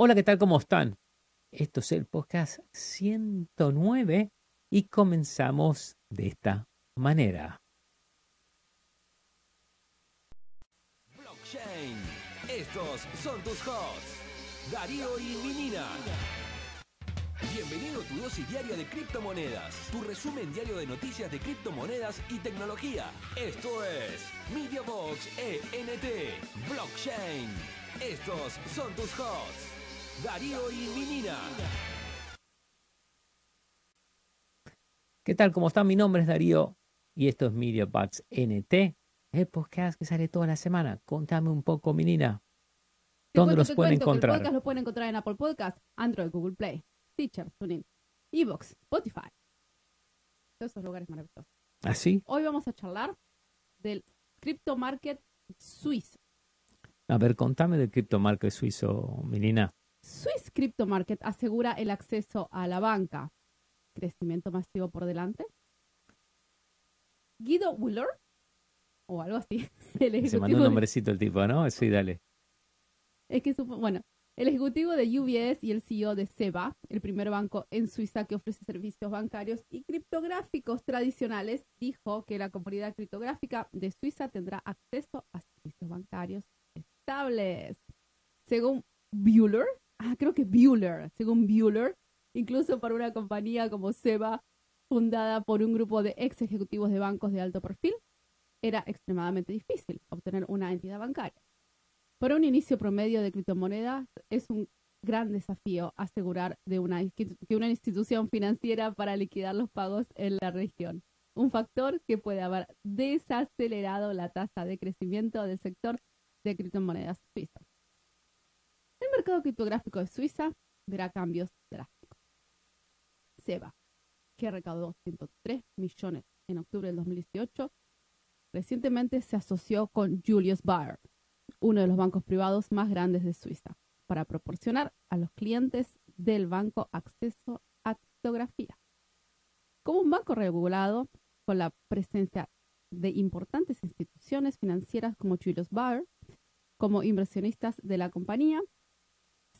Hola, ¿qué tal? ¿Cómo están? Esto es el podcast 109 y comenzamos de esta manera. Blockchain. Estos son tus hosts, Darío y Minina. Bienvenido a tu dosis diaria de criptomonedas, tu resumen diario de noticias de criptomonedas y tecnología. Esto es MediaBox ENT Blockchain. Estos son tus hosts, Darío y Minina. ¿Qué tal? ¿Cómo están? Mi nombre es Darío y esto es MediaBox NT, el podcast que sale toda la semana. Contame un poco, Minina. ¿Dónde cuento, los pueden cuento encontrar? El podcast lo pueden encontrar en Apple Podcast, Android, Google Play, Stitcher, TuneIn, Evox, Spotify. Todos esos lugares maravillosos. ¿Así? Hoy vamos a charlar del Crypto Market suizo. A ver, contame del criptomarket suizo, Minina. Swiss Crypto Market asegura el acceso a la banca. Crecimiento masivo por delante. Guido Wheeler, o algo así. El Se mandó un nombrecito el tipo, ¿no? Sí, dale. Es que, bueno, el ejecutivo de UBS y el CEO de SEBA, el primer banco en Suiza que ofrece servicios bancarios y criptográficos tradicionales, dijo que la comunidad criptográfica de Suiza tendrá acceso a servicios bancarios estables. Según Bueller, ah, creo que Bueller, según Bueller, incluso para una compañía como SEBA, fundada por un grupo de ex ejecutivos de bancos de alto perfil, era extremadamente difícil obtener una entidad bancaria. Para un inicio promedio de criptomonedas es un gran desafío asegurar de una, que una institución financiera para liquidar los pagos en la región. Un factor que puede haber desacelerado la tasa de crecimiento del sector de criptomonedas. Mercado criptográfico de Suiza verá cambios drásticos. SEBA, que recaudó 103 millones en octubre del 2018, recientemente se asoció con Julius Baer, uno de los bancos privados más grandes de Suiza, para proporcionar a los clientes del banco acceso a criptografía. Como un banco regulado con la presencia de importantes instituciones financieras como Julius Baer, como inversionistas de la compañía,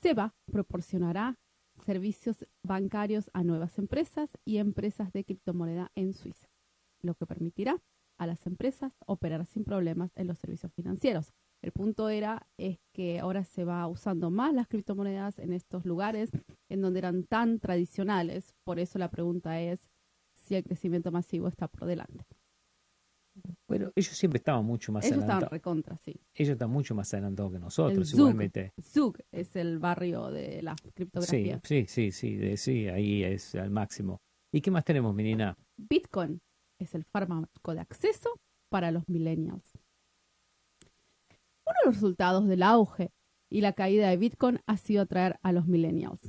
SEBA proporcionará servicios bancarios a nuevas empresas y empresas de criptomoneda en Suiza, lo que permitirá a las empresas operar sin problemas en los servicios financieros. El punto era es que ahora se va usando más las criptomonedas en estos lugares en donde eran tan tradicionales. Por eso la pregunta es si el crecimiento masivo está por delante. Bueno, ellos siempre estaban mucho más Ellos estaban adelantados. recontra, sí. Ellos están mucho más adelantados que nosotros, Zug. igualmente. Zug es el barrio de la criptografía. sí, sí, sí, de- sí, ahí es al máximo. ¿Y qué más tenemos, Menina? Bitcoin es el fármaco de acceso para los millennials. Uno de los resultados del auge y la caída de Bitcoin ha sido atraer a los millennials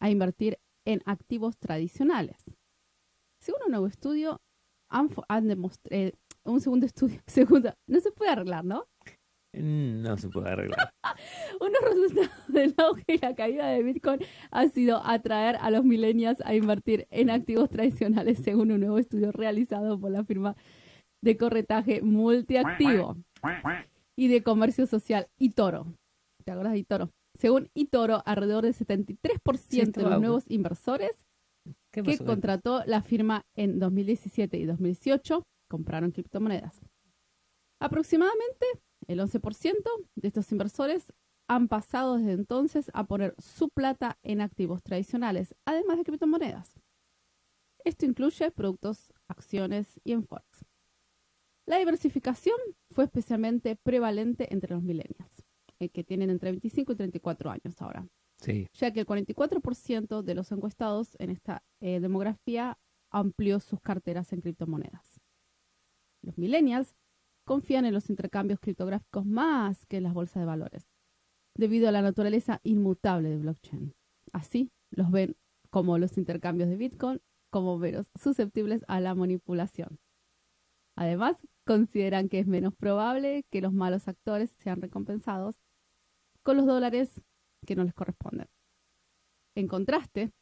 a invertir en activos tradicionales. Según un nuevo estudio, han, han demostrado, un segundo estudio, segundo, no se puede arreglar, ¿no? Mm, No se puede arreglar. Uno de los resultados del auge y la caída de Bitcoin ha sido atraer a los millennials a invertir en activos tradicionales, según un nuevo estudio realizado por la firma de corretaje multiactivo y de comercio social eToro. ¿Te acuerdas de eToro? Según eToro, alrededor del 73% de estaba- los nuevos inversores ¿Qué que contrató la firma en 2017 y 2018 compraron criptomonedas. Aproximadamente el 11% de estos inversores han pasado desde entonces a poner su plata en activos tradicionales, además de criptomonedas. Esto incluye productos, acciones y en forex. La diversificación fue especialmente prevalente entre los millennials, eh, que tienen entre 25 y 34 años ahora Sí, ya que el 44% de los encuestados en esta eh, demografía amplió sus carteras en criptomonedas. Los millennials confían en los intercambios criptográficos más que en las bolsas de valores, debido a la naturaleza inmutable de blockchain. Así, los ven como los intercambios de Bitcoin como menos susceptibles a la manipulación. Además, consideran que es menos probable que los malos actores sean recompensados con los dólares que no les corresponden. En contraste,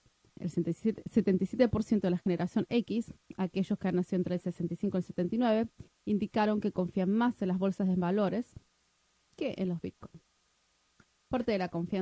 el 77%, 77% de la generación X, aquellos que han nacido entre el 65 y el 79, indicaron que confían más en las bolsas de valores que en los bitcoins. Parte de la confianza